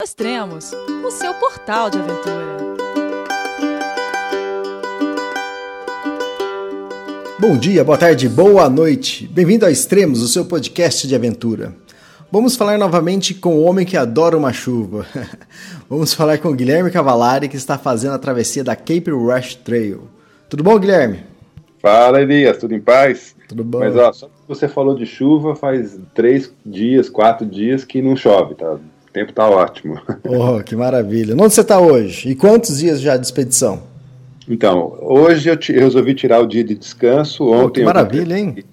Extremos, o seu portal de aventura. Bom dia, boa tarde, boa noite. Bem-vindo a Extremos, o seu podcast de aventura. Vamos falar novamente com o homem que adora uma chuva. Vamos falar com o Guilherme Cavalari, que está fazendo a travessia da Cape Rush Trail. Tudo bom, Guilherme? Fala, Elias, tudo em paz? Tudo bom. Mas ó, só que você falou de chuva, faz três dias, quatro dias que não chove, tá? O tempo tá ótimo. Oh, que maravilha. Onde você está hoje? E quantos dias já de expedição? Então, hoje eu, te, eu resolvi tirar o dia de descanso. Ontem oh, que maravilha, hein?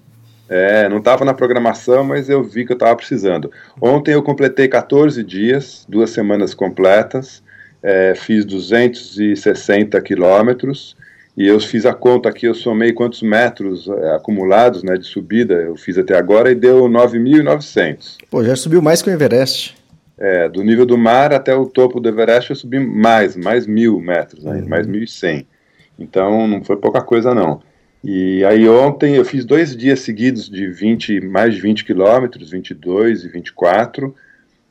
É, não estava na programação, mas eu vi que eu estava precisando. Ontem eu completei 14 dias, duas semanas completas, é, fiz 260 quilômetros e eu fiz a conta aqui, eu somei quantos metros é, acumulados né, de subida eu fiz até agora e deu 9.900. Pô, já subiu mais que o Everest. É, do nível do mar até o topo do Everest eu subi mais, mais mil metros, ainda, uhum. mais 1.100. Então não foi pouca coisa não. E aí ontem eu fiz dois dias seguidos de 20, mais de 20 quilômetros, 22 e 24,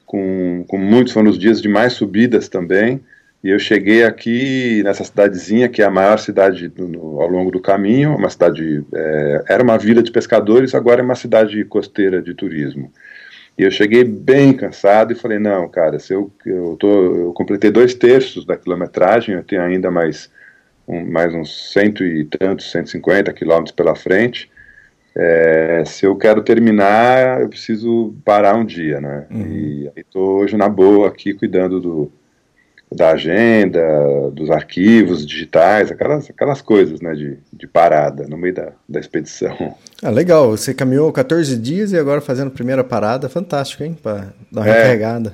com, com muitos, foram os dias de mais subidas também, e eu cheguei aqui nessa cidadezinha, que é a maior cidade do, no, ao longo do caminho, uma cidade, é, era uma vila de pescadores, agora é uma cidade costeira de turismo. E eu cheguei bem cansado e falei, não, cara, se eu, eu, tô, eu completei dois terços da quilometragem, eu tenho ainda mais, um, mais uns cento e tantos, 150 quilômetros pela frente, é, se eu quero terminar, eu preciso parar um dia, né? Uhum. E estou hoje na boa aqui cuidando do, da agenda, dos arquivos digitais, aquelas, aquelas coisas né, de, de parada no meio da, da expedição. Ah, legal. Você caminhou 14 dias e agora fazendo a primeira parada. Fantástico, hein? Para dar uma é, recarregada.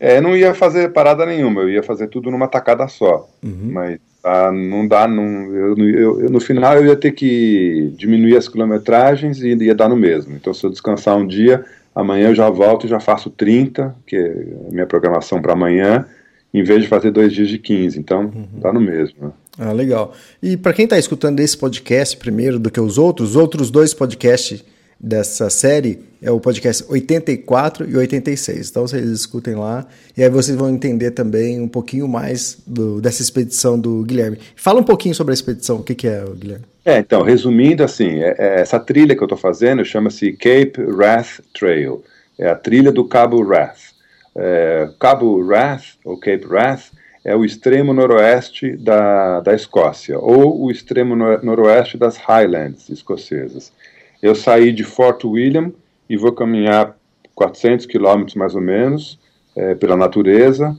É, não ia fazer parada nenhuma, eu ia fazer tudo numa tacada só. Uhum. Mas ah, não dá, não, eu, eu, eu, no final eu ia ter que diminuir as quilometragens e ia dar no mesmo. Então, se eu descansar um dia, amanhã eu já volto e já faço 30, que é a minha programação para amanhã em vez de fazer dois dias de 15. Então, uhum. tá no mesmo. Né? Ah, legal. E para quem está escutando esse podcast primeiro do que os outros, os outros dois podcasts dessa série é o podcast 84 e 86. Então vocês escutem lá e aí vocês vão entender também um pouquinho mais do, dessa expedição do Guilherme. Fala um pouquinho sobre a expedição, o que, que é, Guilherme? É, então, resumindo assim, é, é, essa trilha que eu estou fazendo chama-se Cape Wrath Trail. É a trilha do Cabo Wrath. É, Cabo Wrath, ou Cape Wrath, é o extremo noroeste da, da Escócia, ou o extremo noroeste das Highlands escocesas. Eu saí de Fort William e vou caminhar 400 quilômetros mais ou menos, é, pela natureza,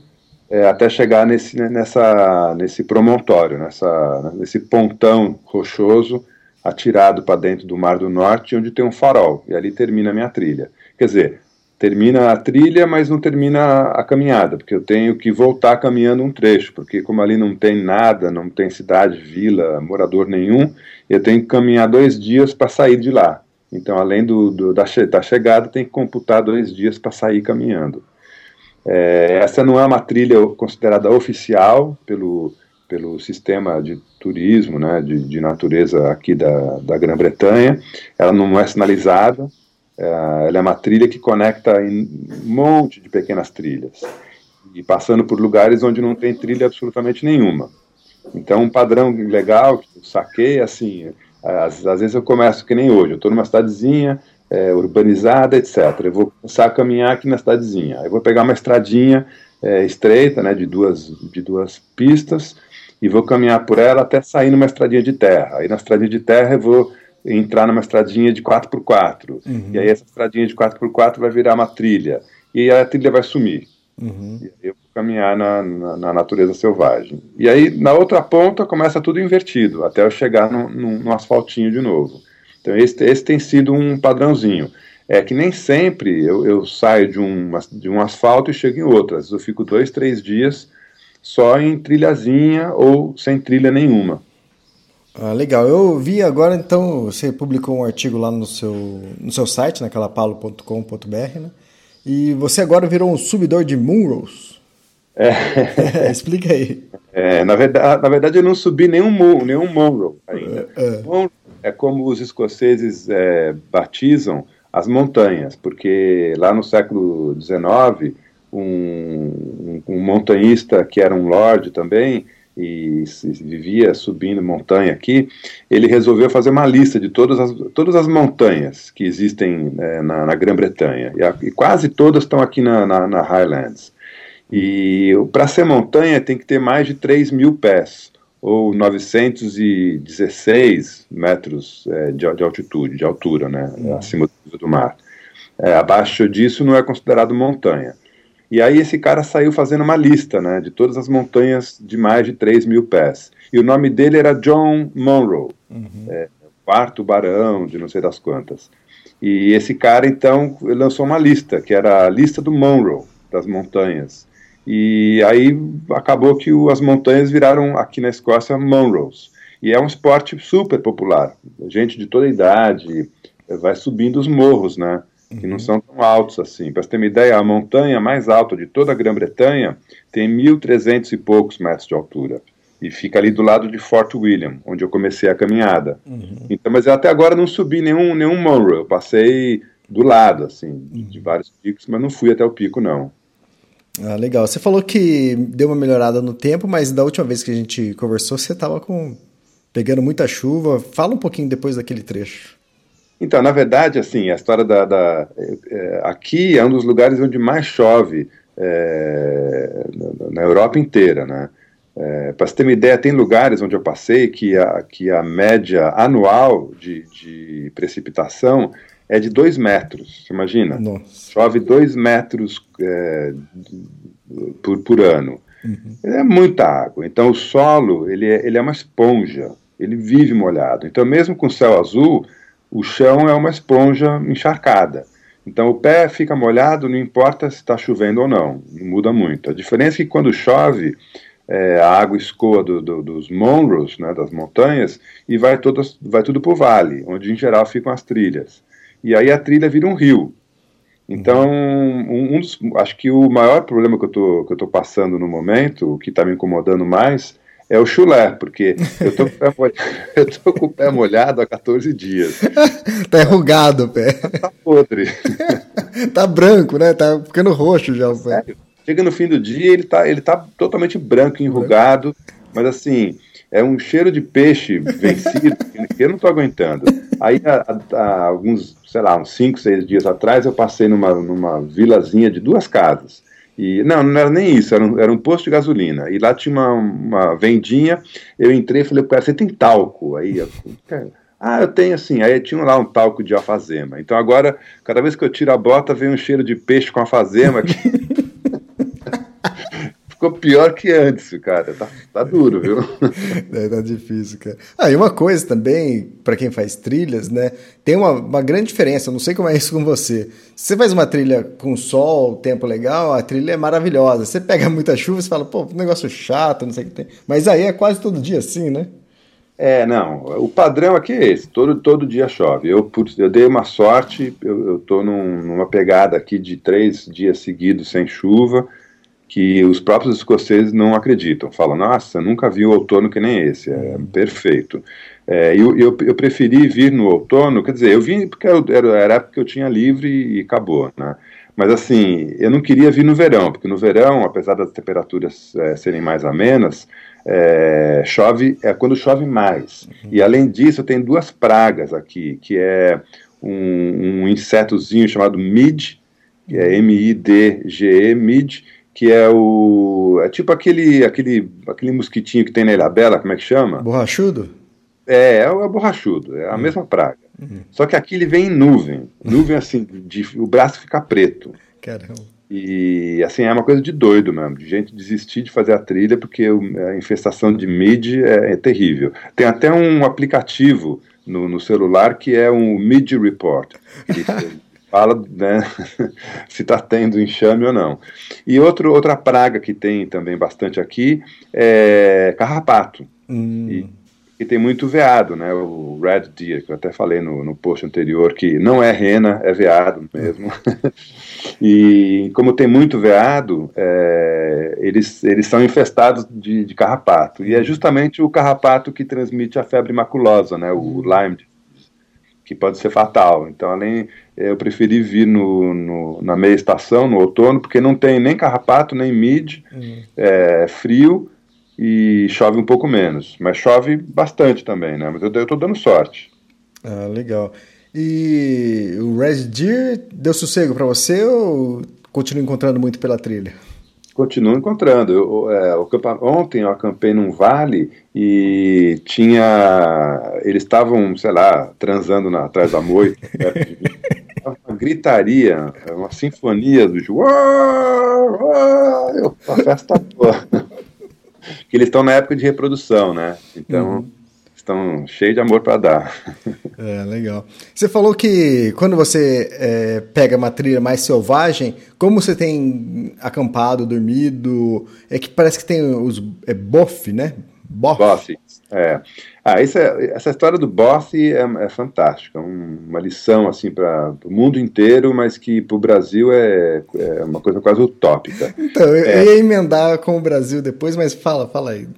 é, até chegar nesse, nessa, nesse promontório, nessa, nesse pontão rochoso atirado para dentro do Mar do Norte, onde tem um farol, e ali termina a minha trilha. Quer dizer, termina a trilha, mas não termina a caminhada, porque eu tenho que voltar caminhando um trecho, porque como ali não tem nada, não tem cidade, vila, morador nenhum, eu tenho que caminhar dois dias para sair de lá. Então, além do, do da, che da, chegada, tem que computar dois dias para sair caminhando. É, essa não é uma trilha considerada oficial pelo, pelo sistema de turismo, né, de, de natureza aqui da, da Grã-Bretanha, ela não é sinalizada, é, ela é uma trilha que conecta um monte de pequenas trilhas e passando por lugares onde não tem trilha absolutamente nenhuma. Então, um padrão legal que eu saquei, assim, às, às vezes eu começo que nem hoje, eu estou numa cidadezinha é, urbanizada, etc. Eu vou começar a caminhar aqui na cidadezinha. Aí vou pegar uma estradinha é, estreita, né, de duas, de duas pistas, e vou caminhar por ela até sair numa estradinha de terra. Aí na estradinha de terra eu vou entrar numa estradinha de 4x4. Uhum. E aí essa estradinha de 4x4 vai virar uma trilha. E aí a trilha vai sumir. Uhum. E aí eu vou caminhar na, na, na, natureza selvagem. E aí na outra ponta começa tudo invertido, até eu chegar no, no, no asfaltinho de novo. Então esse, esse tem sido um padrãozinho. É que nem sempre eu, eu saio de um, de um asfalto e chego em outro. Às vezes eu fico dois, três dias só em trilhazinha ou sem trilha nenhuma. Ah, legal. Eu vi agora, então, você publicou um artigo lá no seu, no seu site, naquela palo.com.br, né? E você agora virou um subidor de Moonrose. É. Explica aí. É, na, verdade, na verdade, eu não subi nenhum, nenhum Monroe ainda. É. é como os escoceses é, batizam as montanhas, porque lá no século XIX, um, um montanhista que era um lord também, e vivia subindo montanha aqui, ele resolveu fazer uma lista de todas as, todas as montanhas que existem é, na, na Grã-Bretanha, e, e, quase todas estão aqui na, na, na Highlands. E para ser montanha tem que ter mais de 3 mil pés, ou 916 metros é, de, de, altitude, de altura, né, uhum. acima do, do mar. É, abaixo disso não é considerado montanha. E aí esse cara saiu fazendo uma lista, né, de todas as montanhas de mais de 3 mil pés. E o nome dele era John Monroe, uhum. é, quarto barão de não sei das quantas. E esse cara, então, lançou uma lista, que era a lista do Monroe, das montanhas. E aí acabou que o, as montanhas viraram, aqui na Escócia, Monroes. E é um esporte super popular. Gente de toda idade vai subindo os morros, né? Que não uhum. são tão altos assim. Para você ter uma ideia, a montanha mais alta de toda a Grã-Bretanha tem 1.300 e poucos metros de altura. E fica ali do lado de Fort William, onde eu comecei a caminhada. Uhum. Então, mas eu até agora não subi nenhum, nenhum Monroe. Eu passei do lado, assim, uhum. de vários picos, mas não fui até o pico, não. Ah, legal. Você falou que deu uma melhorada no tempo, mas da última vez que a gente conversou, você estava com pegando muita chuva. Fala um pouquinho depois daquele trecho. Então, na verdade, assim, a história da, da é, aqui é um dos lugares onde mais chove é, na, Europa inteira, né? É, Para você ter uma ideia, tem lugares onde eu passei que a, que a média anual de, de precipitação é de 2 metros. Você imagina? Nossa. Chove 2 metros é, por, por ano. Uhum. É muita água. Então o solo ele é, ele é uma esponja. Ele vive molhado. Então mesmo com céu azul o chão é uma esponja encharcada. Então o pé fica molhado, não importa se está chovendo ou não, não muda muito. A diferença é que quando chove, é, a água escoa do, do, dos monroes, né, das montanhas, e vai, todas, vai tudo para o vale, onde em geral ficam as trilhas. E aí a trilha vira um rio. Então, um, um dos, acho que o maior problema que eu estou passando no momento, o que está me incomodando mais, é o chulé, porque eu tô, eu tô com o pé molhado há 14 dias. tá enrugado o pé. Tá podre. tá branco, né? Tá ficando roxo já o pé. Sério? Chega no fim do dia, ele tá, ele tá totalmente branco, enrugado, mas assim, é um cheiro de peixe vencido que eu não tô aguentando. Aí, há, há alguns, sei lá, uns 5, 6 dias atrás, eu passei numa, numa vilazinha de duas casas. E, não, não era nem isso, era um, era um posto de gasolina. E lá tinha uma, uma vendinha, eu entrei e falei, cara, você tem talco? Aí eu, ah, eu tenho assim. Aí tinha lá um talco de alfazema. Então agora, cada vez que eu tiro a bota, vem um cheiro de peixe com alfazema aqui. Ficou pior que antes, cara. Tá, tá duro, viu? É, tá difícil, cara. Ah, e uma coisa também, para quem faz trilhas, né? Tem uma, uma grande diferença, eu não sei como é isso com você. Se você faz uma trilha com sol, tempo legal, a trilha é maravilhosa. Você pega muita chuva, você fala, pô, negócio chato, não sei o que tem. Mas aí é quase todo dia assim, né? É, não. O padrão aqui é esse. Todo, todo dia chove. Eu, eu dei uma sorte, eu, eu tô num, numa pegada aqui de três dias seguidos sem chuva que os próprios escoceses não acreditam. Falam, nossa, nunca vi o outono que nem esse, é perfeito. É, eu, eu, eu, preferi vir no outono, quer dizer, eu vim porque era a época que eu tinha livre e acabou, né? Mas assim, eu não queria vir no verão, porque no verão, apesar das temperaturas é, serem mais amenas, é, chove, é quando chove mais. Uhum. E além disso, tem duas pragas aqui, que é um, um insetozinho chamado mid, que é M-I-D-G-E, mid, que é o. É tipo aquele, aquele, aquele mosquitinho que tem na Ilhabela, como é que chama? Borrachudo? É, é o borrachudo, é a uhum. mesma praga. Uhum. Só que aqui ele vem em nuvem. Nuvem assim, de, o braço fica preto. Caramba. E assim, é uma coisa de doido mesmo, de gente desistir de fazer a trilha porque a infestação de mid é, é terrível. Tem até um aplicativo no, no celular que é um Mid Report. Fala né, se está tendo enxame ou não. E outro, outra praga que tem também bastante aqui é carrapato. Hum. E, e, tem muito veado, né? O red deer, que eu até falei no, no post anterior, que não é rena, é veado mesmo. e como tem muito veado, é, eles, eles são infestados de, de carrapato. E é justamente o carrapato que transmite a febre maculosa, né? O Lyme que pode ser fatal. Então, além, eu preferi vir no, no, na meia estação, no outono, porque não tem nem carrapato, nem mid, uhum. é frio e chove um pouco menos. Mas chove bastante também, né? Mas eu, eu tô dando sorte. Ah, legal. E o Red Deer deu sossego para você ou continua encontrando muito pela trilha? Continuo encontrando. Eu, é, ontem eu acampei num vale e tinha. Eles estavam, sei lá, transando na, atrás da moita. uma gritaria, uma sinfonia dos. Eu, a festa boa. que eles estão na época de reprodução, né? Então. Uhum estão cheios de amor para dar. É, legal. Você falou que quando você é, pega uma trilha mais selvagem, como você tem acampado, dormido, é que parece que tem os é, bof, né? Bof. Bof, é. Ah, isso é, essa história do bof é, é fantástica, um, uma lição assim para o mundo inteiro, mas que para o Brasil é, é, uma coisa quase utópica. Então, eu, eu ia emendar com o Brasil depois, mas fala, fala aí.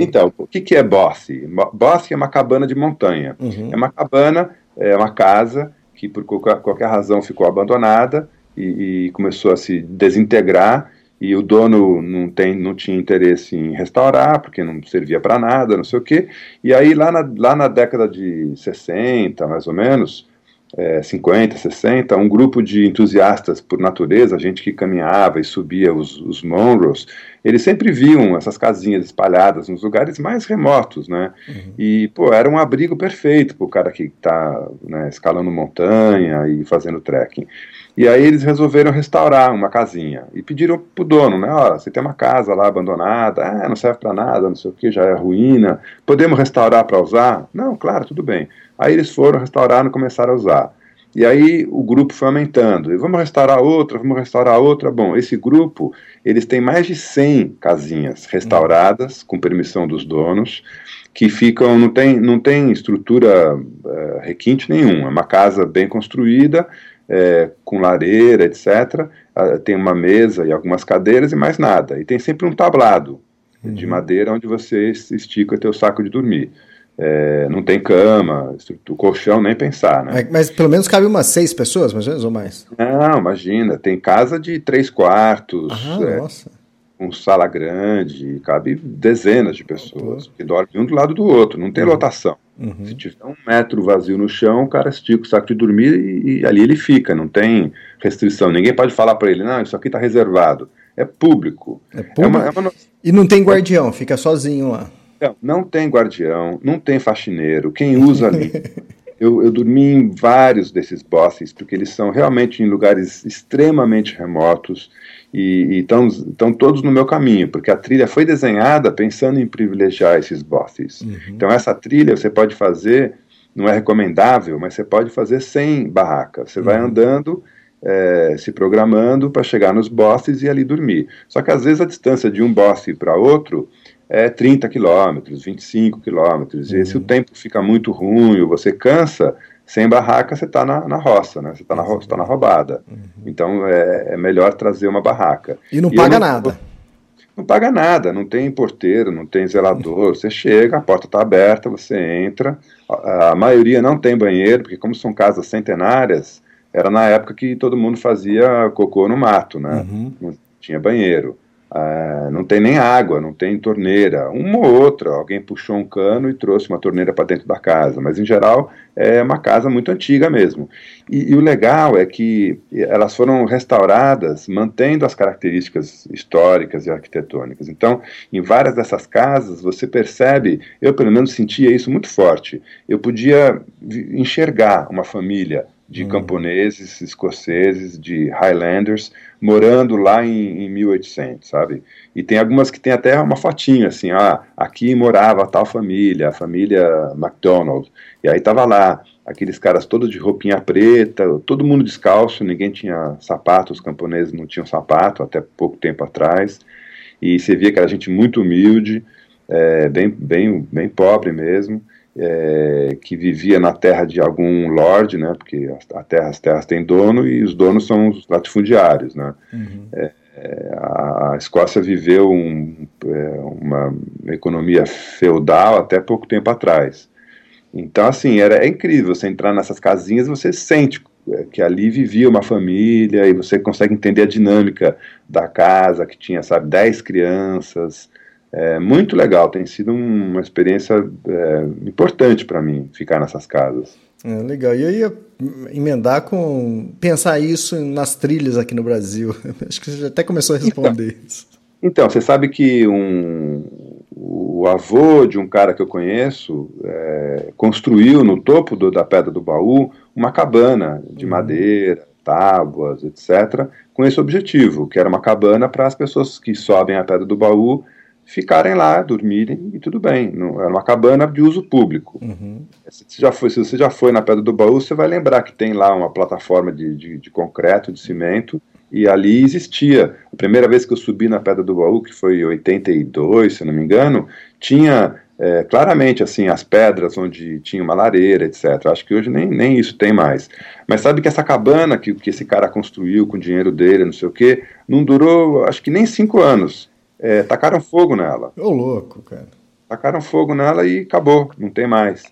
Eu... Então, o que, que é Bossi? Bossi é uma cabana de montanha. Uhum. É uma cabana, é uma casa que por qualquer, qualquer razão ficou abandonada e, e, começou a se desintegrar e o dono não, tem, não tinha interesse em restaurar, porque não servia para nada, não sei o quê. E aí, lá na, lá na década de 60, mais ou menos, é, 50, 60, um grupo de entusiastas por natureza, gente que caminhava e subia os, os Monroes, eles sempre viam essas casinhas espalhadas nos lugares mais remotos, né? Uhum. E, pô, era um abrigo perfeito para o cara que está né, escalando montanha e fazendo trekking. E aí eles resolveram restaurar uma casinha e pediram pro dono, né? Olha, você tem uma casa lá abandonada, ah, não serve para nada, não sei o que, já é ruína. Podemos restaurar para usar? Não, claro, tudo bem. Aí eles foram, restauraram e começaram a usar. E aí o grupo foi aumentando. E vamos restaurar outra, vamos restaurar outra. Bom, esse grupo, eles têm mais de 100 casinhas restauradas, com permissão dos donos, que ficam, não tem, não tem estrutura é, requinte nenhum. É uma casa bem construída, é, com lareira, etc. Tem uma mesa e algumas cadeiras e mais nada. E tem sempre um tablado uhum. de madeira onde você estica o teu saco de dormir. É, não tem cama, o colchão nem pensar, né? Mas, mas, pelo menos cabe umas seis pessoas, mais ou menos, ou mais? Não, imagina, tem casa de três quartos, ah, é, nossa. com sala grande, cabe dezenas de pessoas, que dormem um do lado do outro, não tem uhum. lotação. Uhum. Se tiver um metro vazio no chão, o cara estica o saco de dormir e, e ali ele fica, não tem restrição. Ninguém pode falar para ele, não, isso aqui está reservado. É público. É público. É uma, é uma... E não tem guardião, fica sozinho lá. Não, não tem guardião, não tem faxineiro. Quem usa ali. eu, eu dormi em vários desses bosses, porque eles são realmente em lugares extremamente remotos e estão todos no meu caminho, porque a trilha foi desenhada pensando em privilegiar esses bosses. Uhum. Então, essa trilha você pode fazer, não é recomendável, mas você pode fazer sem barraca. Você uhum. vai andando. É, se programando para chegar nos bosses e ali dormir. Só que às vezes a distância de um bosse para outro é 30 quilômetros, 25 quilômetros. Uhum. E se o tempo fica muito ruim, você cansa, sem barraca você está na, na roça, né? Você está na, tá na roubada. Uhum. Então é, é, melhor trazer uma barraca. E não e paga não, nada. Não paga nada, não tem porteiro, não tem zelador. Você chega, a porta está aberta, você entra. A, a, maioria não tem banheiro, porque como são casas centenárias, era na época que todo mundo fazia cocô no mato, né? Uhum. Não tinha banheiro. Uh, não tem nem água, não tem torneira. Uma ou outra, alguém puxou um cano e trouxe uma torneira para dentro da casa, mas em geral é uma casa muito antiga mesmo. E, e, o legal é que elas foram restauradas mantendo as características históricas e arquitetônicas. Então, em várias dessas casas, você percebe, eu pelo menos sentia isso muito forte. Eu podia enxergar uma família de hum. camponeses, escoceses, de Highlanders, morando lá em, em 1800, sabe? E tem algumas que tem até uma fotinha, assim, ah, aqui morava tal família, a família MacDonald, e aí tava lá, aqueles caras todos de roupinha preta, todo mundo descalço, ninguém tinha sapato, os camponeses não tinham sapato até pouco tempo atrás, e você via que era gente muito humilde, é, bem, bem, bem pobre mesmo, é, que vivia na terra de algum lord, né, porque a terra, as terras têm dono e os donos são os latifundiários, né. Uhum. É, a Escócia viveu um, é, uma economia feudal até pouco tempo atrás. Então, assim, era, é incrível você entrar nessas casinhas você sente é, que ali vivia uma família e você consegue entender a dinâmica da casa, que tinha, sabe, 10 crianças. É muito legal, tem sido uma experiência é, importante para mim ficar nessas casas. É, legal. E eu ia emendar com pensar isso nas trilhas aqui no Brasil. Acho que você até começou a responder então, isso. Então, você sabe que um, o avô de um cara que eu conheço é, construiu no topo do, da Pedra do Baú uma cabana de uhum. madeira, tábuas, etc., com esse objetivo, que era uma cabana para as pessoas que sobem a Pedra do Baú ficarem lá, dormirem e tudo bem. Não, era uma cabana de uso público. Uhum. Se, você já foi, se você já foi na Pedra do Baú, você vai lembrar que tem lá uma plataforma de, de, de concreto, de cimento, e ali existia. A primeira vez que eu subi na Pedra do Baú, que foi em 82, se não me engano, tinha é, claramente assim as pedras onde tinha uma lareira, etc. Acho que hoje nem, nem isso tem mais. Mas sabe que essa cabana que, que esse cara construiu com o dinheiro dele, não sei o quê, não durou, acho que nem cinco anos. É, tacaram fogo nela. Ô louco, cara. Tacaram fogo nela e acabou, não tem mais.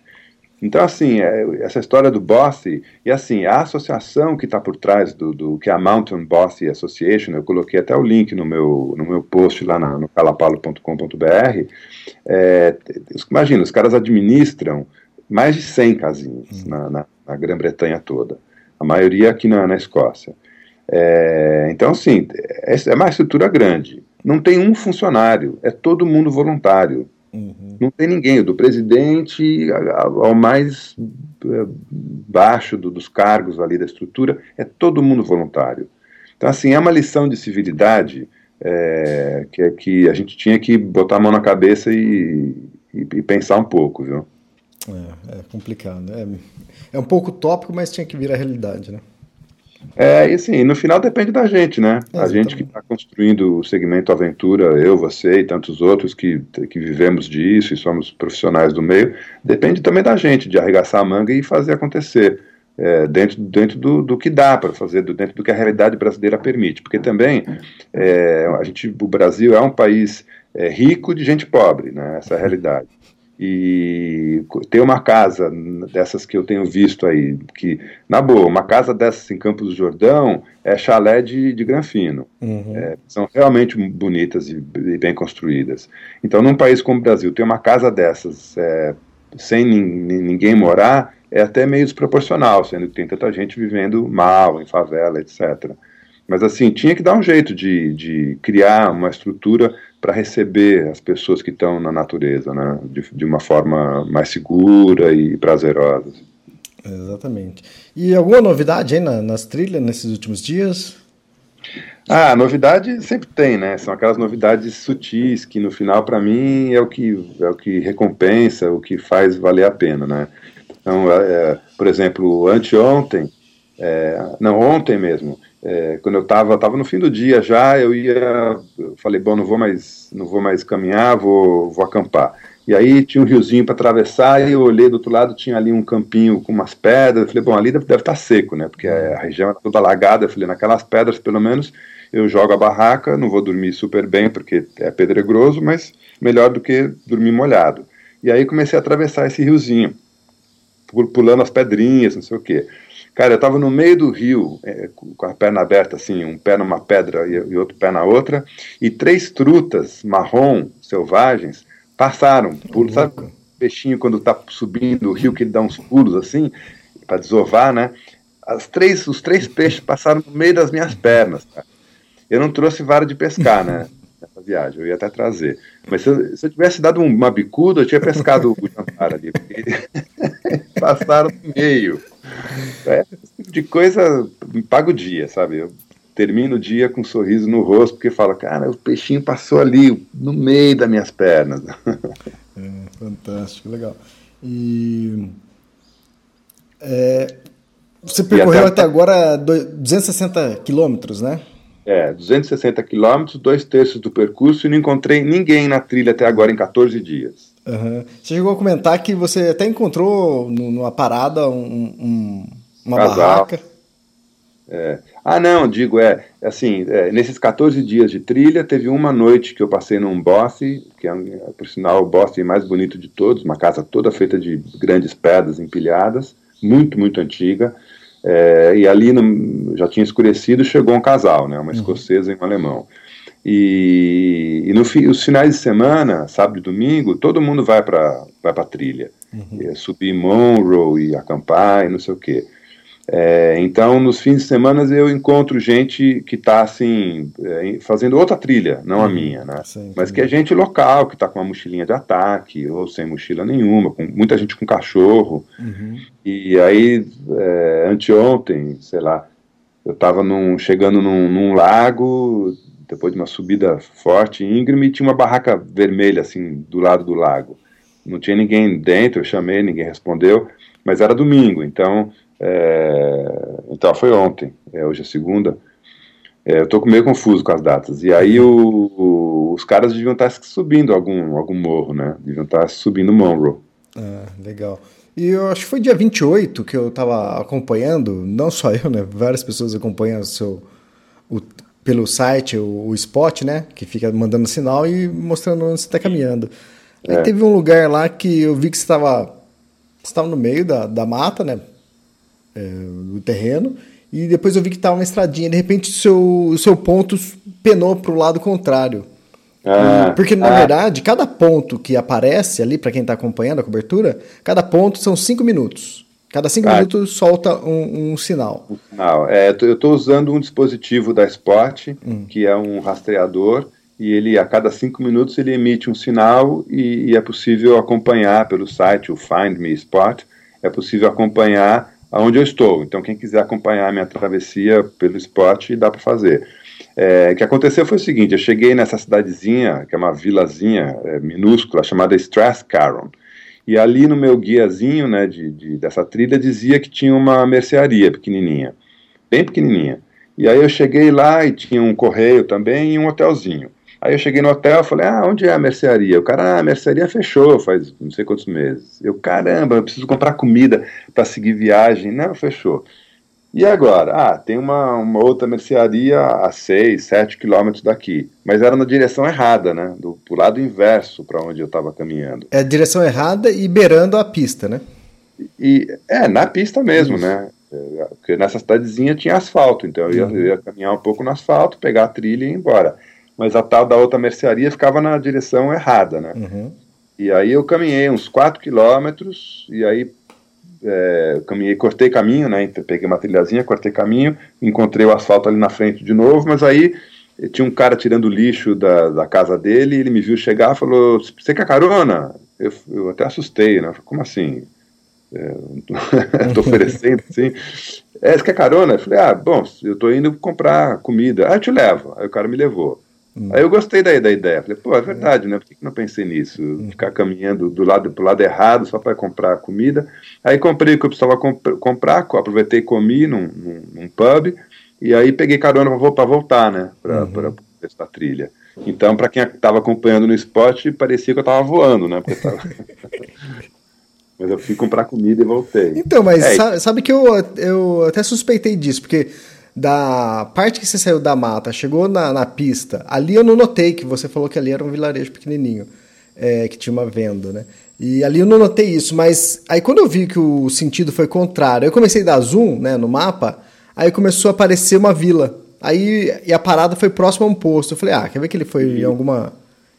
Então, assim, é, essa história do Bossy, e assim, a associação que está por trás do, do, que é a Mountain Bossy Association, eu coloquei até o link no meu, no meu post lá na, no calapalo.com.br, é, imagina, os caras administram mais de 100 casinhas hum. na, na, na Grã-Bretanha toda, a maioria aqui na, na Escócia. É, então, assim, é, é uma estrutura grande. Não tem um funcionário, é todo mundo voluntário. Uhum. Não tem ninguém, do presidente ao mais é, baixo do, dos cargos ali da estrutura, é todo mundo voluntário. Então, assim, é uma lição de civilidade é, que, é que a gente tinha que botar a mão na cabeça e, e, e pensar um pouco, viu? É, é complicado. É, é um pouco tópico, mas tinha que vir a realidade, né? É, e assim, no final depende da gente, né? a gente que está construindo o segmento aventura, eu, você e tantos outros que, que vivemos disso e somos profissionais do meio, depende também da gente, de arregaçar a manga e fazer acontecer. É, dentro, dentro do, do que dá para fazer, dentro do que a realidade brasileira permite. Porque também é, a gente, o Brasil é um país é, rico de gente pobre, né? essa é a realidade e ter uma casa dessas que eu tenho visto aí, que, na boa, uma casa dessas em Campos do Jordão é chalé de, de granfino. Uhum. É, são realmente bonitas e, e, bem construídas. Então, num país como o Brasil, ter uma casa dessas é, sem ninguém morar é até meio desproporcional, sendo que tem tanta gente vivendo mal, em favela, etc. Mas assim, tinha que dar um jeito de, de criar uma estrutura para receber as pessoas que estão na natureza, né, de, de, uma forma mais segura e prazerosa. Exatamente. E alguma novidade aí na, nas trilhas nesses últimos dias? Ah, novidade sempre tem, né? São aquelas novidades sutis que no final para mim é o que é o que recompensa, o que faz valer a pena, né? Então, é, é por exemplo, anteontem, é, não ontem mesmo, é, quando eu estava tava no fim do dia já, eu ia, eu falei, bom, não vou mais, não vou mais caminhar, vou, vou acampar. E aí tinha um riozinho para atravessar e eu olhei do outro lado, tinha ali um campinho com umas pedras. Eu falei, bom, ali deve, estar tá seco, né? Porque a região era toda alagada. Eu falei, naquelas pedras, pelo menos, eu jogo a barraca, não vou dormir super bem porque é pedregoso, mas melhor do que dormir molhado. E aí comecei a atravessar esse riozinho, pulando as pedrinhas, não sei o quê. Cara, eu estava no meio do rio, é, com a perna aberta, assim, um pé numa pedra e, e, outro pé na outra, e três trutas marrom, selvagens, passaram. Por, sabe, peixinho quando está subindo o rio, que ele dá uns pulos assim, para desovar, né? As três, os três peixes passaram no meio das minhas pernas, cara. Eu não trouxe vara de pescar, né? Nessa viagem, eu ia até trazer. Mas se eu, se eu tivesse dado uma bicuda, eu tinha pescado o jantar ali, porque passaram no meio. É, tipo de coisa me paga o dia, sabe? Eu termino o dia com um sorriso no rosto, porque falo, cara, o peixinho passou ali, no meio das minhas pernas. É, fantástico, legal. E é, você percorreu até, até, agora 260 quilômetros, né? É, 260 quilômetros, dois terços do percurso, e não encontrei ninguém na trilha até agora em 14 dias. Uhum. Você chegou a comentar que você até encontrou numa parada um, um, uma Casal. barraca. É. Ah, não, digo, é, assim, é, nesses 14 dias de trilha, teve uma noite que eu passei num Bosque, que é, por sinal, o Bosque mais bonito de todos, uma casa toda feita de grandes pedras empilhadas, muito, muito antiga, é, e ali no, já tinha escurecido, chegou um casal, né, uma uhum. escocesa e um alemão. E, e no os finais de semana, sábado e domingo, todo mundo vai para vai a trilha. Uhum. É, subir Monroe e acampar e não sei o quê. É, então, nos fins de semana eu encontro gente que está assim é, fazendo outra trilha, não a uhum. minha, né? Sim, Mas que é gente local que está com uma mochilinha de ataque ou sem mochila nenhuma, com muita gente com cachorro. Uhum. E aí, é, anteontem, sei lá, eu estava chegando num, num, lago depois de uma subida forte, íngreme, tinha uma barraca vermelha assim do lado do lago. Não tinha ninguém dentro, eu chamei, ninguém respondeu, mas era domingo, então é, então foi ontem, é, hoje é segunda. É, eu estou meio confuso com as datas. E aí o, o, os caras deviam estar subindo algum, algum morro, né? Deviam estar subindo Monroe. Ah, legal. E eu acho que foi dia 28 que eu estava acompanhando, não só eu, né? Várias pessoas acompanham o seu, pelo site, o, o spot, né? Que fica mandando sinal e mostrando onde você está caminhando. Aí é. teve um lugar lá que eu vi que você estava estava no meio da, da mata, né? é, do terreno, e depois eu vi que estava uma estradinha. De repente, o seu, seu ponto penou para o lado contrário. Ah, Porque, na ah. verdade, cada ponto que aparece ali, para quem está acompanhando a cobertura, cada ponto são cinco minutos. Cada cinco ah. minutos solta um, um, sinal. Um sinal. É, eu estou usando um dispositivo da Spot, hum. que é um rastreador, e ele, a cada cinco minutos, ele emite um sinal e, e é possível acompanhar pelo site, o Find Me Spot, é possível acompanhar aonde eu estou. Então, quem quiser acompanhar a minha travessia pelo esporte, dá para fazer. É, o que aconteceu foi o seguinte: eu cheguei nessa cidadezinha, que é uma vilazinha é, minúscula, chamada Strathcaron. E ali no meu guiazinho né, de, de, dessa trilha dizia que tinha uma mercearia pequenininha, bem pequenininha. E aí eu cheguei lá e tinha um correio também e um hotelzinho. Aí eu cheguei no hotel e falei, ah, onde é a mercearia? O cara, ah, a mercearia fechou faz não sei quantos meses. Eu, caramba, eu preciso comprar comida para seguir viagem. Não, fechou. E agora? Ah, tem uma, uma outra mercearia a 6, 7 quilômetros daqui. Mas era na direção errada, né? Do, pro lado inverso para onde eu estava caminhando. É a direção errada e beirando a pista, né? E, é, na pista mesmo, Isso. né? É, porque nessa cidadezinha tinha asfalto, então eu ia, uhum. eu ia caminhar um pouco no asfalto, pegar a trilha e ir embora mas a tal da outra mercearia ficava na direção errada, né? Uhum. E aí eu caminhei uns 4 quilômetros, e aí é, caminhei, cortei caminho, né? Peguei uma trilhazinha, cortei caminho, encontrei o asfalto ali na frente de novo, mas aí tinha um cara tirando lixo da, da casa dele, ele me viu chegar falou: Você quer carona? Eu, eu até assustei, né? Como assim? É, tô oferecendo assim. É, você quer carona? Eu falei: Ah, bom, eu tô indo comprar comida. Ah, eu te levo. Aí o cara me levou. Hum. Aí eu gostei da, da ideia. Falei, pô, é verdade, né? Por que, que não pensei nisso? Hum. Ficar caminhando do lado pro lado errado só para comprar comida. Aí comprei o que eu precisava comp comprar, aproveitei e comi num, num, num, pub. E aí peguei carona para voltar, né? Para uhum. essa trilha. Então, para quem estava acompanhando no esporte, parecia que eu estava voando, né? Tava... mas eu fui comprar comida e voltei. Então, mas é, sabe, sabe, que eu, eu até suspeitei disso, porque da parte que você saiu da mata, chegou na, na pista, ali eu não notei que você falou que ali era um vilarejo pequenininho, é, que tinha uma venda, né? E ali eu não notei isso, mas aí quando eu vi que o sentido foi contrário, eu comecei a dar zoom né, no mapa, aí começou a aparecer uma vila. Aí e a parada foi próximo a um posto. Eu falei, ah, quer ver que ele foi em alguma.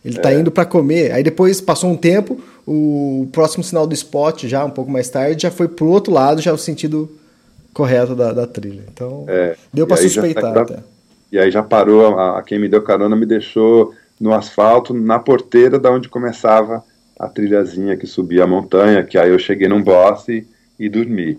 Ele tá é. indo para comer. Aí depois passou um tempo, o próximo sinal do spot, já um pouco mais tarde, já foi pro outro lado, já o sentido correto da, da trilha. Então, é, deu para suspeitar já, até. E aí já parou, a, a, quem me deu carona me deixou no asfalto, na porteira da onde começava a trilhazinha que subia a montanha, que aí eu cheguei num boss e, e dormi.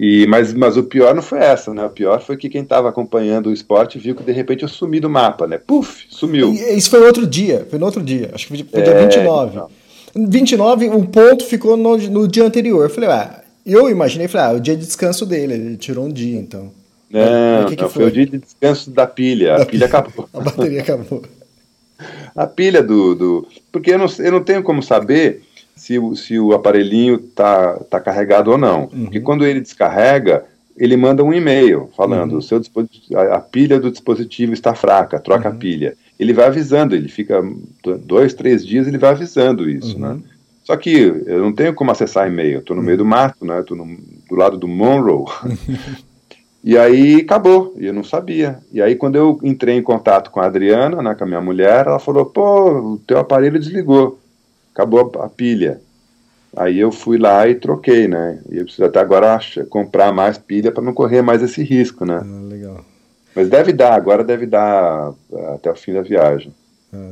E, mas, mas o pior não foi essa, né? O pior foi que quem estava acompanhando o esporte viu que de repente eu sumi do mapa, né? Puf, sumiu. E, isso foi outro dia, foi no outro dia, acho que foi dia é, 29. Não. 29, o ponto ficou no, no dia anterior. Eu falei, ah, eu imaginei, falei, ah, o dia de descanso dele, ele tirou um dia, então. Não, que que não foi? foi? o dia de descanso da pilha, da a pilha, pilha acabou. A bateria acabou. a pilha do, do. Porque eu não, eu não tenho como saber se, se o aparelhinho tá, tá carregado ou não. Uhum. Porque quando ele descarrega, ele manda um e-mail falando: uhum. seu a, a, pilha do dispositivo está fraca, troca uhum. a pilha. Ele vai avisando, ele fica dois, três dias, ele vai avisando isso, né? Só que eu não tenho como acessar e-mail, estou no meio do mato, né? Estou do lado do Monroe. e aí acabou, e eu não sabia. E aí quando eu entrei em contato com a Adriana, né, com a minha mulher, ela falou: pô, o teu aparelho desligou, acabou a, a pilha. Aí eu fui lá e troquei, né? E eu preciso até agora comprar mais pilha para não correr mais esse risco, né? Ah, legal. Mas deve dar, agora deve dar ah, até o fim da viagem. Ah,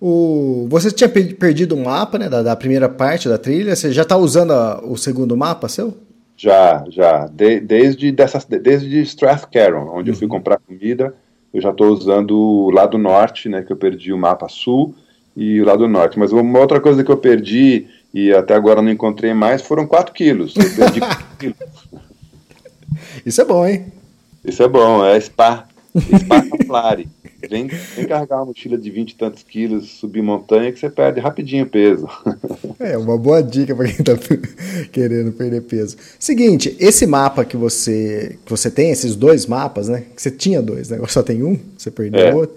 o, você tinha perdido o mapa, né, da, da, primeira parte da trilha. Você já está usando a, o segundo mapa seu? Já, já. De, desde, dessa, desde Strathcaron, onde uhum. eu fui uhum. comprar comida, eu já estou usando o lado norte, né, que eu perdi o mapa sul e o lado norte. Mas uma outra coisa que eu perdi e até agora não encontrei mais foram 4 quilos. Eu perdi 4 quilos. Isso é bom, hein? Isso é bom, é Spa. Spa Campari. Vem, vem carregar uma mochila de 20 e tantos quilos, subir montanha, que você perde rapidinho peso. É, uma boa dica para quem está querendo perder peso. Seguinte, esse mapa que você, que você tem, esses dois mapas, né? Que você tinha dois, né? Agora só tem um, você perdeu é. outro.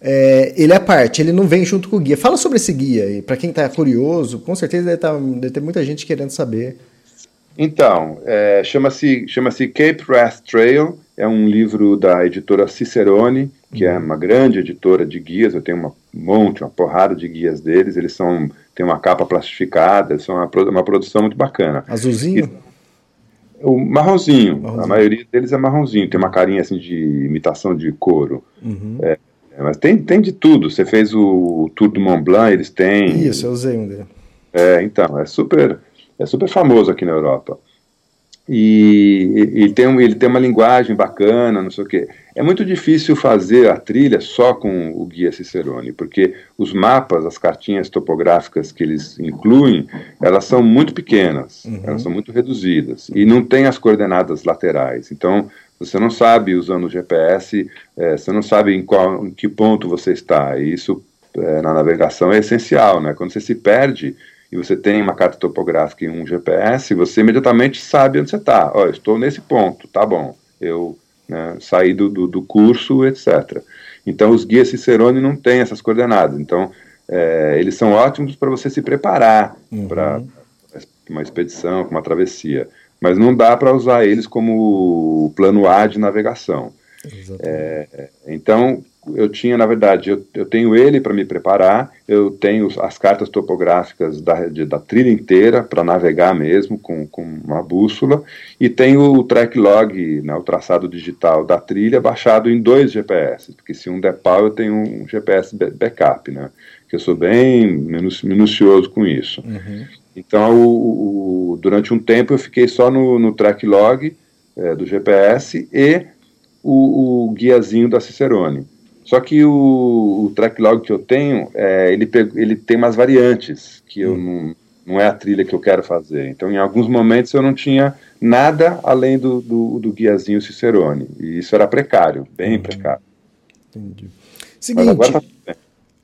É, ele é parte, ele não vem junto com o guia. Fala sobre esse guia aí, para quem está curioso, com certeza deve, tá, deve, ter muita gente querendo saber. Então, é, chama-se chama Cape Wrath Trail, é um livro da editora Cicerone, que é uma grande editora de guias, eu tenho um monte, uma porrada de guias deles, eles são têm uma capa plastificada, são uma, uma produção muito bacana. Azulzinho? E, o marronzinho, marronzinho, a maioria deles é marronzinho, tem uma carinha assim de imitação de couro. Uhum. É, mas tem, tem de tudo, você fez o Tour do Mont Blanc, eles têm... Isso, eu usei um dele. É, então, é super, é super famoso aqui na Europa e, e tem, ele tem uma linguagem bacana, não sei o quê. É muito difícil fazer a trilha só com o guia Cicerone, porque os mapas, as cartinhas topográficas que eles incluem, elas são muito pequenas, uhum. elas são muito reduzidas e não tem as coordenadas laterais. Então, você não sabe, usando o GPS, é, você não sabe em, qual, em que ponto você está. E isso, é, na navegação, é essencial. Né? Quando você se perde, e você tem uma carta topográfica e um GPS, você imediatamente sabe onde você está. Ó, estou nesse ponto, tá bom. Eu né, saí do, do, do, curso, etc. Então, os guias Cicerone não têm essas coordenadas. Então, é, eles são ótimos para você se preparar uhum. para uma expedição, para uma travessia. Mas não dá para usar eles como plano A de navegação. É, então, eu tinha, na verdade, eu, eu tenho ele para me preparar, eu tenho as cartas topográficas da, de, da trilha inteira para navegar mesmo com, com uma bússola, e tenho o track log, né, o traçado digital da trilha, baixado em dois GPS, porque se um der pau, eu tenho um GPS backup, né, que eu sou bem minucioso com isso. Uhum. Então, o, o, durante um tempo, eu fiquei só no, no track log é, do GPS e o, o guiazinho da Cicerone. Só que o, o track log que eu tenho, é, ele, ele tem umas variantes, que eu hum. não, não é a trilha que eu quero fazer. Então, em alguns momentos, eu não tinha nada além do, do, do guiazinho Cicerone. E isso era precário, bem hum. precário. Entendi. Seguinte, tá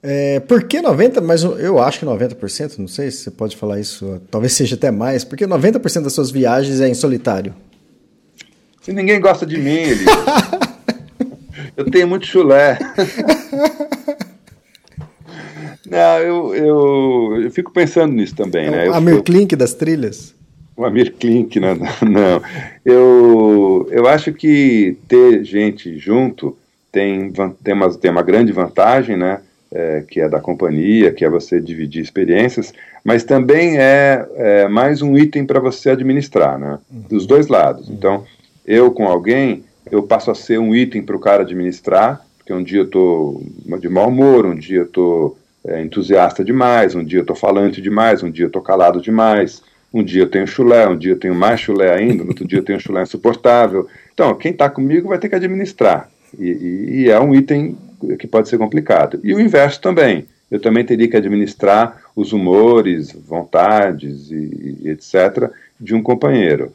é, por que 90%? Mas eu acho que 90%, não sei se você pode falar isso, talvez seja até mais, porque 90% das suas viagens é em solitário. Se ninguém gosta de mim, ele. Eu tenho muito chulé. Não, eu, eu, eu fico pensando nisso também, né? O Amir Klink das trilhas? O Amir Klink, né? não. Eu, eu acho que ter gente junto tem, tem, uma, tem uma grande vantagem, né? É, que é da companhia, que é você dividir experiências, mas também é, é mais um item para você administrar, né? Dos dois lados. Então, eu com alguém, eu passo a ser um item para o cara administrar, porque um dia eu estou de mau humor, um dia eu estou é, entusiasta demais, um dia eu estou falante demais, um dia eu estou calado demais, um dia eu tenho chulé, um dia eu tenho mais chulé ainda, no outro dia eu tenho chulé insuportável. Então, quem está comigo vai ter que administrar, e, e, e é um item que pode ser complicado. E o inverso também. Eu também teria que administrar os humores, vontades e, e etc. de um companheiro.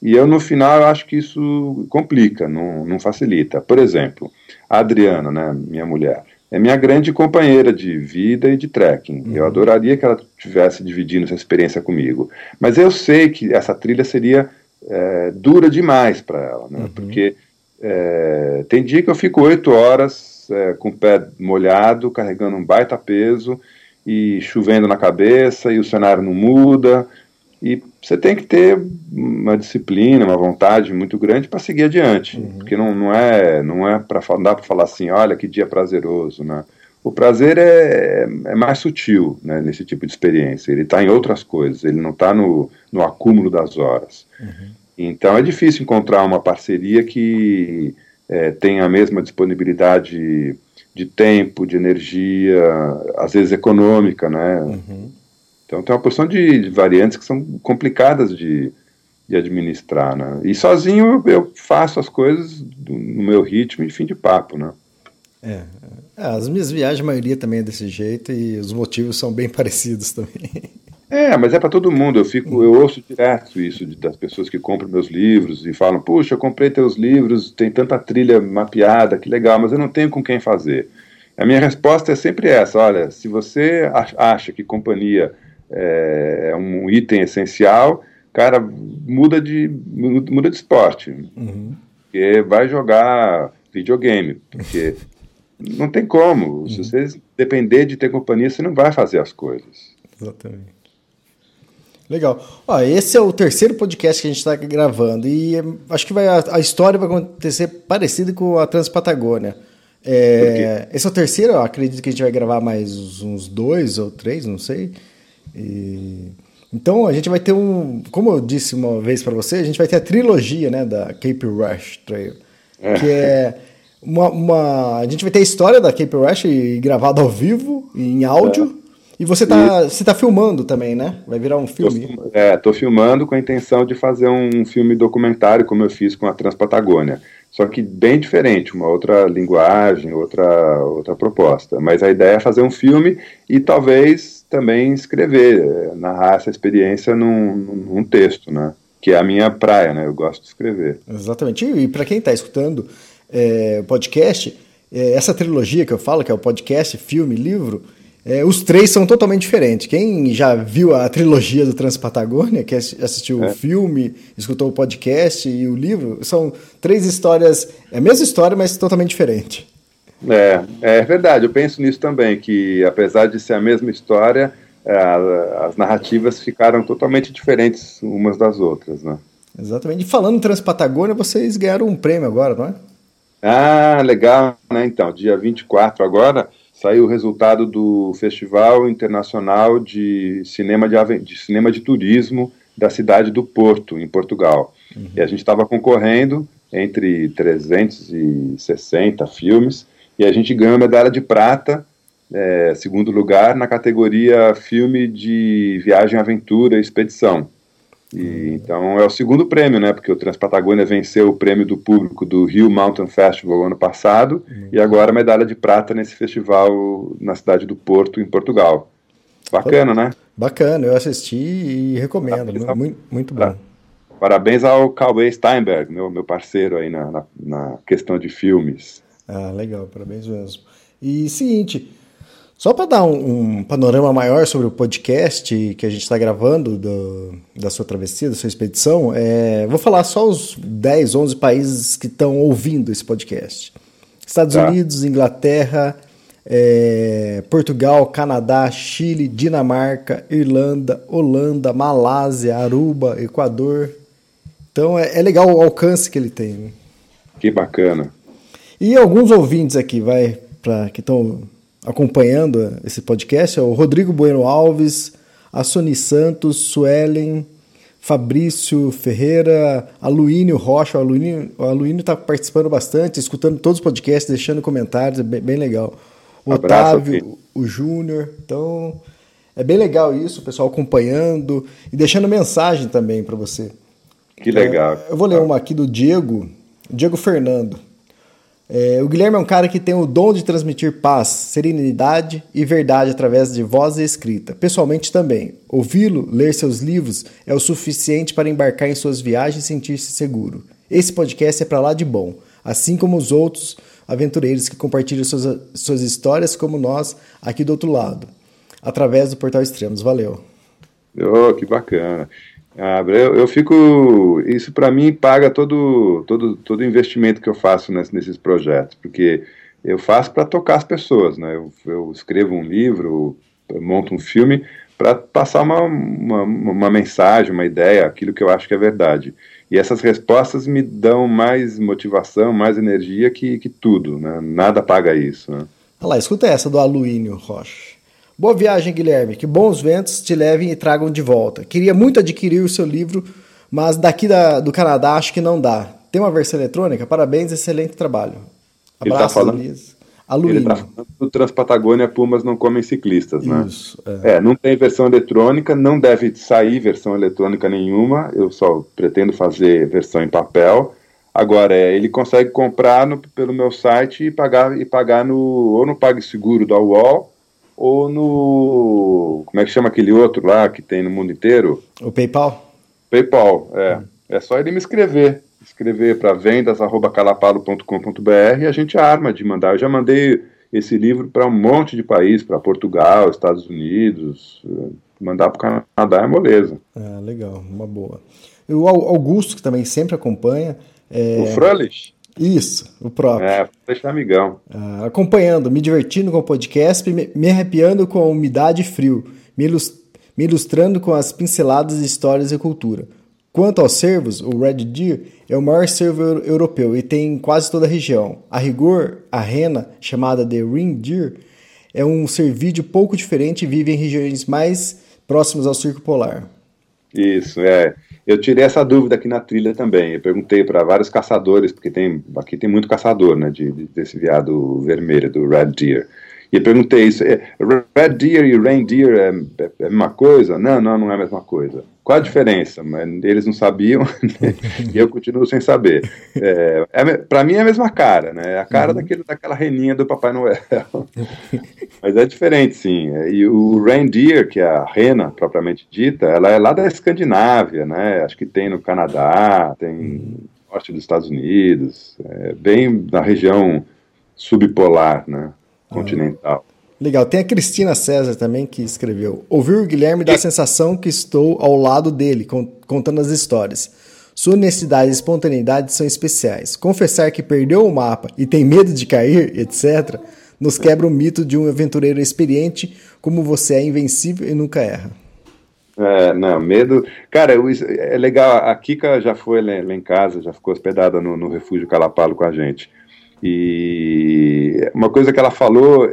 E eu, no final, eu acho que isso complica, não, não facilita. Por exemplo, a Adriana, né, minha mulher, é minha grande companheira de vida e de trekking. Uhum. Eu adoraria que ela tivesse dividindo essa experiência comigo. Mas eu sei que essa trilha seria é, dura demais para ela, né? Uhum. Porque é, tem dia que eu fico oito horas é, com o pé molhado, carregando um baita peso e chovendo na cabeça e o cenário não muda e você tem que ter uma disciplina, uma vontade muito grande para seguir adiante, uhum. porque não, não é não é para dá para falar assim, olha que dia prazeroso, né? O prazer é, é mais sutil né, nesse tipo de experiência. Ele está em outras coisas. Ele não está no, no acúmulo das horas. Uhum. Então é difícil encontrar uma parceria que é, tenha a mesma disponibilidade de tempo, de energia, às vezes econômica, né? Uhum. Então tem uma porção de, variantes que são complicadas de, de administrar, né? E sozinho eu faço as coisas do, no meu ritmo e fim de papo, né? É, é, as minhas viagens, a maioria também é desse jeito e os motivos são bem parecidos também. É, mas é para todo mundo. Eu fico, eu ouço direto isso de, das pessoas que compram meus livros e falam: "Puxa, eu comprei teus livros, tem tanta trilha mapeada, que legal, mas eu não tenho com quem fazer". A minha resposta é sempre essa: olha, se você acha que companhia é, é um item essencial, cara, muda de muda de esporte, uhum. porque vai jogar videogame, porque não tem como. Uhum. Se você depender de ter companhia, você não vai fazer as coisas. Exatamente. Legal. Ó, esse é o terceiro podcast que a gente está gravando e eh, acho que vai, a, a, história vai acontecer parecida com a Transpatagônia. É, esse é o terceiro, acredito que a gente vai gravar mais uns dois ou três, não sei. E, então a gente vai ter um, como eu disse uma vez para você, a gente vai ter a trilogia, né, da Cape Rush Trail, é. que é uma, uma, a gente vai ter a história da Cape Rush gravada ao vivo em áudio. É. E você está você tá filmando também, né? Vai virar um filme. Tô, é, tô filmando com a intenção de fazer um filme documentário, como eu fiz com a Transpatagônia. Só que bem diferente, uma outra linguagem, outra, outra proposta. Mas a ideia é fazer um filme e talvez também escrever, é, narrar essa experiência num, num texto, né? Que é a minha praia, né? Eu gosto de escrever. Exatamente. E para quem está escutando é, o podcast, é, essa trilogia que eu falo, que é o podcast, filme, livro, é, os três são totalmente diferentes. Quem já viu a trilogia do Transpatagônia, que assistiu é. o filme, escutou o podcast e o livro, são três histórias, é a mesma história, mas totalmente diferente. É, é verdade, eu penso nisso também, que apesar de ser a mesma história, é, as narrativas ficaram totalmente diferentes umas das outras, né? Exatamente. E falando em Transpatagônia, vocês ganharam um prêmio agora, não é? Ah, legal, né? Então, dia 24 agora, saiu o resultado do Festival Internacional de Cinema de, de, Cinema de Turismo da cidade do Porto, em Portugal. Uhum. E a gente estava concorrendo entre 360 filmes e a gente ganhou a medalha de prata, é, segundo lugar, na categoria filme de viagem, aventura e expedição. E, então é o segundo prêmio, né? Porque o Transpatagônia venceu o prêmio do público do Rio Mountain Festival ano passado uhum. e agora medalha de prata nesse festival na cidade do Porto, em Portugal. Bacana, né? Bacana, eu assisti e recomendo, muito, muito bom. Parabéns ao Cauê Steinberg, meu, meu parceiro aí na, na, na questão de filmes. Ah, legal, parabéns mesmo. E seguinte, só para dar um, um, panorama maior sobre o podcast que a gente está gravando do, da sua travessia, da sua expedição, é, vou falar só os 10, 11 países que estão ouvindo esse podcast: Estados tá. Unidos, Inglaterra, é, Portugal, Canadá, Chile, Dinamarca, Irlanda, Holanda, Malásia, Aruba, Equador. Então é, é legal o alcance que ele tem. Né? Que bacana. E alguns ouvintes aqui, vai, para que estão acompanhando esse podcast é o Rodrigo Bueno Alves, a Sony Santos, Suelen, Fabrício Ferreira, Aluínio Rocha. O Aluínio está participando bastante, escutando todos os podcasts, deixando comentários, é bem, bem legal. O Otávio, o Júnior. Então, é bem legal isso, o pessoal acompanhando e deixando mensagem também para você. Que legal. É, eu vou ler uma aqui do Diego, Diego Fernando. É, o Guilherme é um cara que tem o dom de transmitir paz, serenidade e verdade através de voz e escrita. Pessoalmente também. Ouvi-lo, ler seus livros é o suficiente para embarcar em suas viagens e sentir-se seguro. Esse podcast é para lá de bom, assim como os outros aventureiros que compartilham suas, suas histórias como nós aqui do outro lado, através do Portal Extremos. Valeu. Oh, que bacana. Ah, eu, eu fico. Isso para mim paga todo, todo, todo investimento que eu faço nesse, nesses projetos, porque eu faço para tocar as pessoas, né? Eu, eu escrevo um livro, monto um filme para passar uma, uma, uma, mensagem, uma ideia, aquilo que eu acho que é verdade. E essas respostas me dão mais motivação, mais energia que, que tudo, né? Nada paga isso. Né? Olha lá, escuta essa do Aluínio Rocha. Boa viagem, Guilherme. Que bons ventos te levem e tragam de volta. Queria muito adquirir o seu livro, mas daqui da, do Canadá acho que não dá. Tem uma versão eletrônica? Parabéns, excelente trabalho. Abraço, Ele tá falando, Luiz. Ele tá falando do Transpatagônia Pumas não comem ciclistas, né? Isso, é. é. não tem versão eletrônica, não deve sair versão eletrônica nenhuma, eu só pretendo fazer versão em papel. Agora, é, ele consegue comprar no, pelo meu site e pagar, e pagar no, ou no PagSeguro da UOL, ou no. Como é que chama aquele outro lá que tem no mundo inteiro? O PayPal? PayPal, é. Hum. É só ele me escrever. Escrever para vendas.calapalo.com.br e a gente arma de mandar. Eu já mandei esse livro para um monte de país, para Portugal, Estados Unidos, mandar para o Canadá é moleza. Ah, legal, uma boa. O Augusto, que também sempre acompanha. É... O Frölich? Isso, o próprio. É, deixa amigão. Ah, acompanhando, me divertindo com o podcast, me, me arrepiando com a umidade e frio, me, ilust me ilustrando com as pinceladas de histórias e cultura. Quanto aos cervos, o Red Deer é o maior cervo europeu e tem em quase toda a região. A rigor, a rena, chamada de Ring Deer, é um cervídeo pouco diferente e vive em regiões mais próximas ao circo polar. Isso, é. Eu tirei essa dúvida aqui na trilha também. Eu perguntei para vários caçadores, porque tem, aqui tem muito caçador, né, de, de, desse veado vermelho, do Red Deer. E eu perguntei isso, é, Red Deer e Reindeer é, é, é a mesma coisa? Não, não, não é a mesma coisa. Qual a diferença? Eles não sabiam e eu continuo sem saber. É, é para mim é a mesma cara, né? É a cara uhum. daquele, daquela reninha do Papai Noel. Mas é diferente, sim. E o reindeer, que é a rena propriamente dita, ela é lá da Escandinávia, né? Acho que tem no Canadá, tem no norte dos Estados Unidos, é bem na região subpolar, né? Continental. Legal. Tem a Cristina César também que escreveu: Ouvir o Guilherme dá a sensação que estou ao lado dele, contando as histórias. Sua honestidade e espontaneidade são especiais. Confessar que perdeu o mapa e tem medo de cair, etc., nos quebra o mito de um aventureiro experiente como você é invencível e nunca erra. É, não, medo. Cara, é legal. A Kika já foi lá em casa, já ficou hospedada no, no Refúgio Calapalo com a gente. E uma coisa que ela falou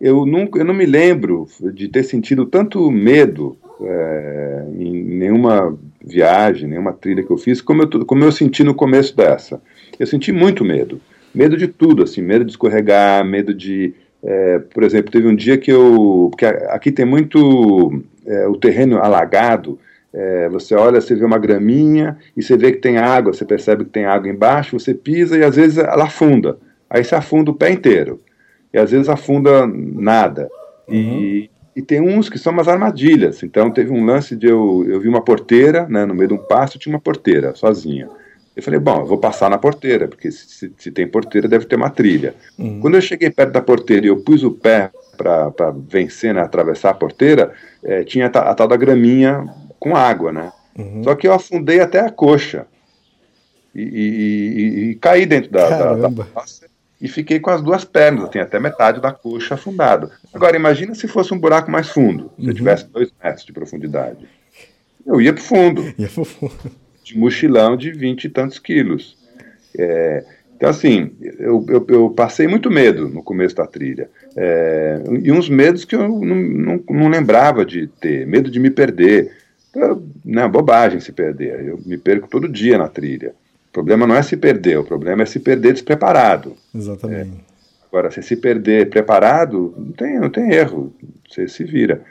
eu, nunca, eu não me lembro de ter sentido tanto medo é, em nenhuma viagem, nenhuma trilha que eu fiz, como eu, como eu senti no começo dessa. Eu senti muito medo. Medo de tudo, assim, medo de escorregar, medo de. É, por exemplo, teve um dia que eu. Porque aqui tem muito. É, o terreno alagado. É, você olha, você vê uma graminha e você vê que tem água, você percebe que tem água embaixo, você pisa e às vezes ela afunda. Aí você afunda o pé inteiro e às vezes afunda nada. Uhum. E, e tem uns que são umas armadilhas. Então teve um lance de eu, eu vi uma porteira, né, no meio de um pasto tinha uma porteira sozinha. Eu falei, bom, eu vou passar na porteira, porque se, se tem porteira deve ter uma trilha. Uhum. Quando eu cheguei perto da porteira e eu pus o pé para vencer, né, atravessar a porteira, é, tinha a, a, tal da graminha com água, né? Uhum. Só que eu afundei até a coxa. E, e, e, e caí dentro da, da, da, e fiquei com as duas pernas, eu tenho até metade da coxa afundada. Agora, imagina se fosse um buraco mais fundo, se uhum. eu tivesse dois metros de profundidade. Eu ia para o fundo. Ia pro fundo. De mochilão de vinte e tantos quilos. É, então, assim, eu, eu, eu, passei muito medo no começo da trilha. É, e uns medos que eu não, não, não, lembrava de ter. Medo de me perder. Não é bobagem se perder. Eu me perco todo dia na trilha. O problema não é se perder, o problema é se perder despreparado. Exatamente. É. Agora, se se perder preparado, não tem, não tem erro, você se vira.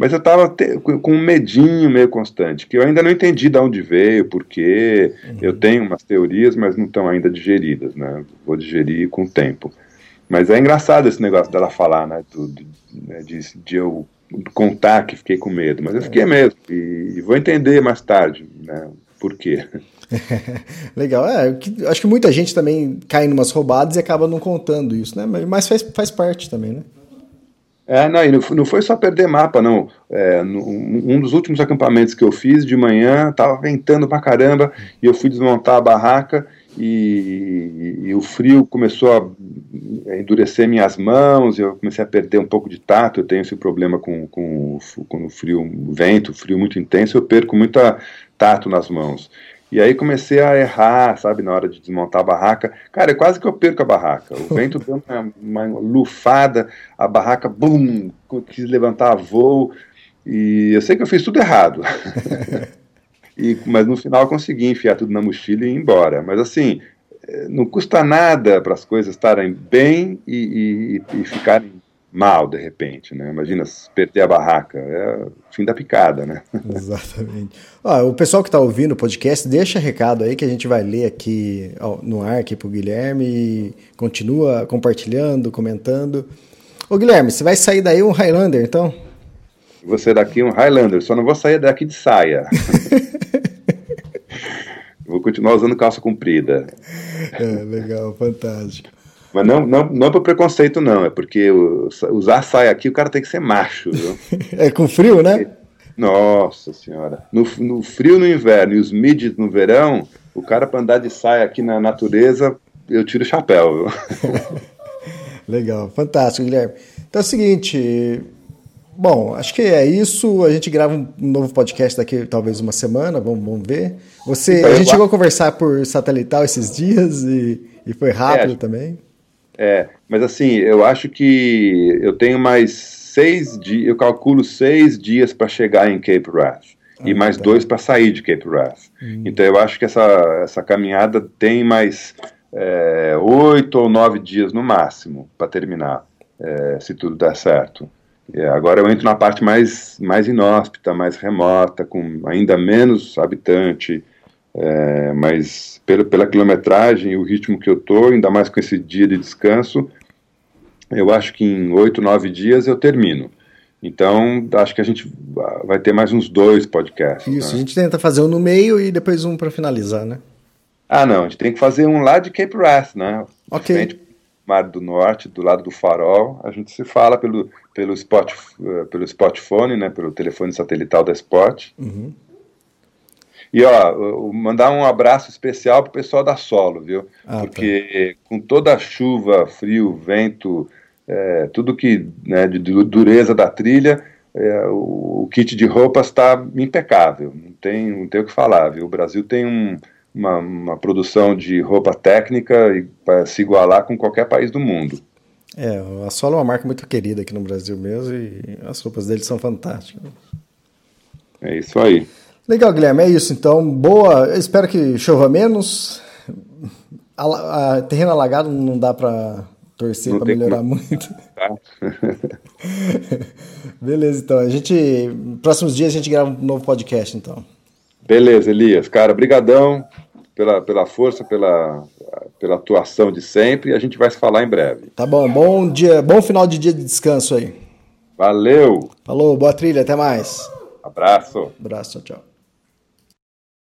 Mas eu estava com um medinho meio constante, que eu ainda não entendi de onde veio, porque uhum. eu tenho umas teorias, mas não estão ainda digeridas, né? Vou digerir com o tempo. Mas é engraçado esse negócio dela falar, né? Do, do, né, de, de eu contar que fiquei com medo, mas eu fiquei é. mesmo, e, e vou entender mais tarde, né? Por quê? Legal. É, acho que muita gente também cai em umas roubadas e acaba não contando isso, né? Mas faz, faz parte também, né? É, não, não, foi só perder mapa, não. É, no, um dos últimos acampamentos que eu fiz de manhã, tava ventando pra caramba, e eu fui desmontar a barraca e, e, e, o frio começou a endurecer minhas mãos, eu comecei a perder um pouco de tato, eu tenho esse problema com, com, com o frio, o vento, frio muito intenso, eu perco muito tato nas mãos. E aí comecei a errar, sabe, na hora de desmontar a barraca. Cara, quase que eu perco a barraca. O vento deu uma, uma lufada, a barraca, bum, quis levantar a voo. E eu sei que eu fiz tudo errado. e, mas no final eu consegui enfiar tudo na mochila e ir embora. Mas assim, eh, não custa nada para as coisas estarem bem e, e, e ficarem mal de repente, né? Imagina perder a barraca, é o fim da picada, né? Exatamente. Ó, o pessoal que está ouvindo o podcast, deixa recado aí que a gente vai ler aqui ó, no ar aqui pro Guilherme e continua compartilhando, comentando. Ô Guilherme, você vai sair daí um Highlander, então? Você daqui um Highlander, só não vou sair daqui de saia. vou continuar usando calça comprida. É, legal, fantástico. Mas não, não, não é por preconceito, não. É porque usar saia aqui, o cara tem que ser macho, viu? é com frio, né? Nossa senhora. No, no frio no inverno e os midis no verão, o cara para andar de saia aqui na natureza, eu tiro o chapéu? Legal, fantástico, Guilherme. Então é o seguinte. Bom, acho que é isso. A gente grava um novo podcast daqui talvez uma semana, vamos, vamos ver. Você, então, a gente chegou a conversar por satelital esses dias e, e foi rápido é, também. É, mas assim, eu acho que eu tenho mais seis dias, eu calculo seis dias para chegar em Cape Wrath. Ah, e mais tá. dois para sair de Cape Wrath. Hum. Então eu acho que essa, essa caminhada tem mais é, oito ou nove dias no máximo para terminar, é, se tudo der certo. É, agora eu entro na parte mais, mais inóspita, mais remota, com ainda menos habitante, é, mas pelo, pela quilometragem e o ritmo que eu estou, ainda mais com esse dia de descanso, eu acho que em oito, nove dias eu termino. Então, acho que a gente vai ter mais uns dois podcasts. Isso, né? a gente tenta fazer um no meio e depois um para finalizar, né? Ah, não, a gente tem que fazer um lá de Cape Wrath, né? Ok. Frente, Mar do Norte, do lado do farol, a gente se fala pelo, pelo, spot, eh, pelo spotphone, né? Pelo telefone satelital da Spot. Uhum. E ó, mandar um abraço especial pro pessoal da Solo, viu? Ah, tá. Porque tá. com toda a chuva, frio, vento, é, tudo que né, de dureza da trilha, é, o, o, kit de roupas está impecável, não tem, não tem o que falar, viu? O Brasil tem um, uma, uma, produção de roupa técnica para se igualar com qualquer país do mundo. É, a Solo é uma marca muito querida aqui no Brasil mesmo e as roupas deles são fantásticas. É isso aí. Legal, Guilherme, é isso então. Boa, eu espero que chova menos. A, a terreno alagado não dá para torcer para melhorar como... muito. Tá. Beleza, então. A gente, próximos dias a gente grava um novo podcast, então. Beleza, Elias. Cara, brigadão pela, pela força, pela, pela atuação de sempre. A gente vai se falar em breve. Tá bom. Bom dia, bom final de dia de descanso aí. Valeu. Falou, boa trilha, até mais. Abraço. Abraço, tchau.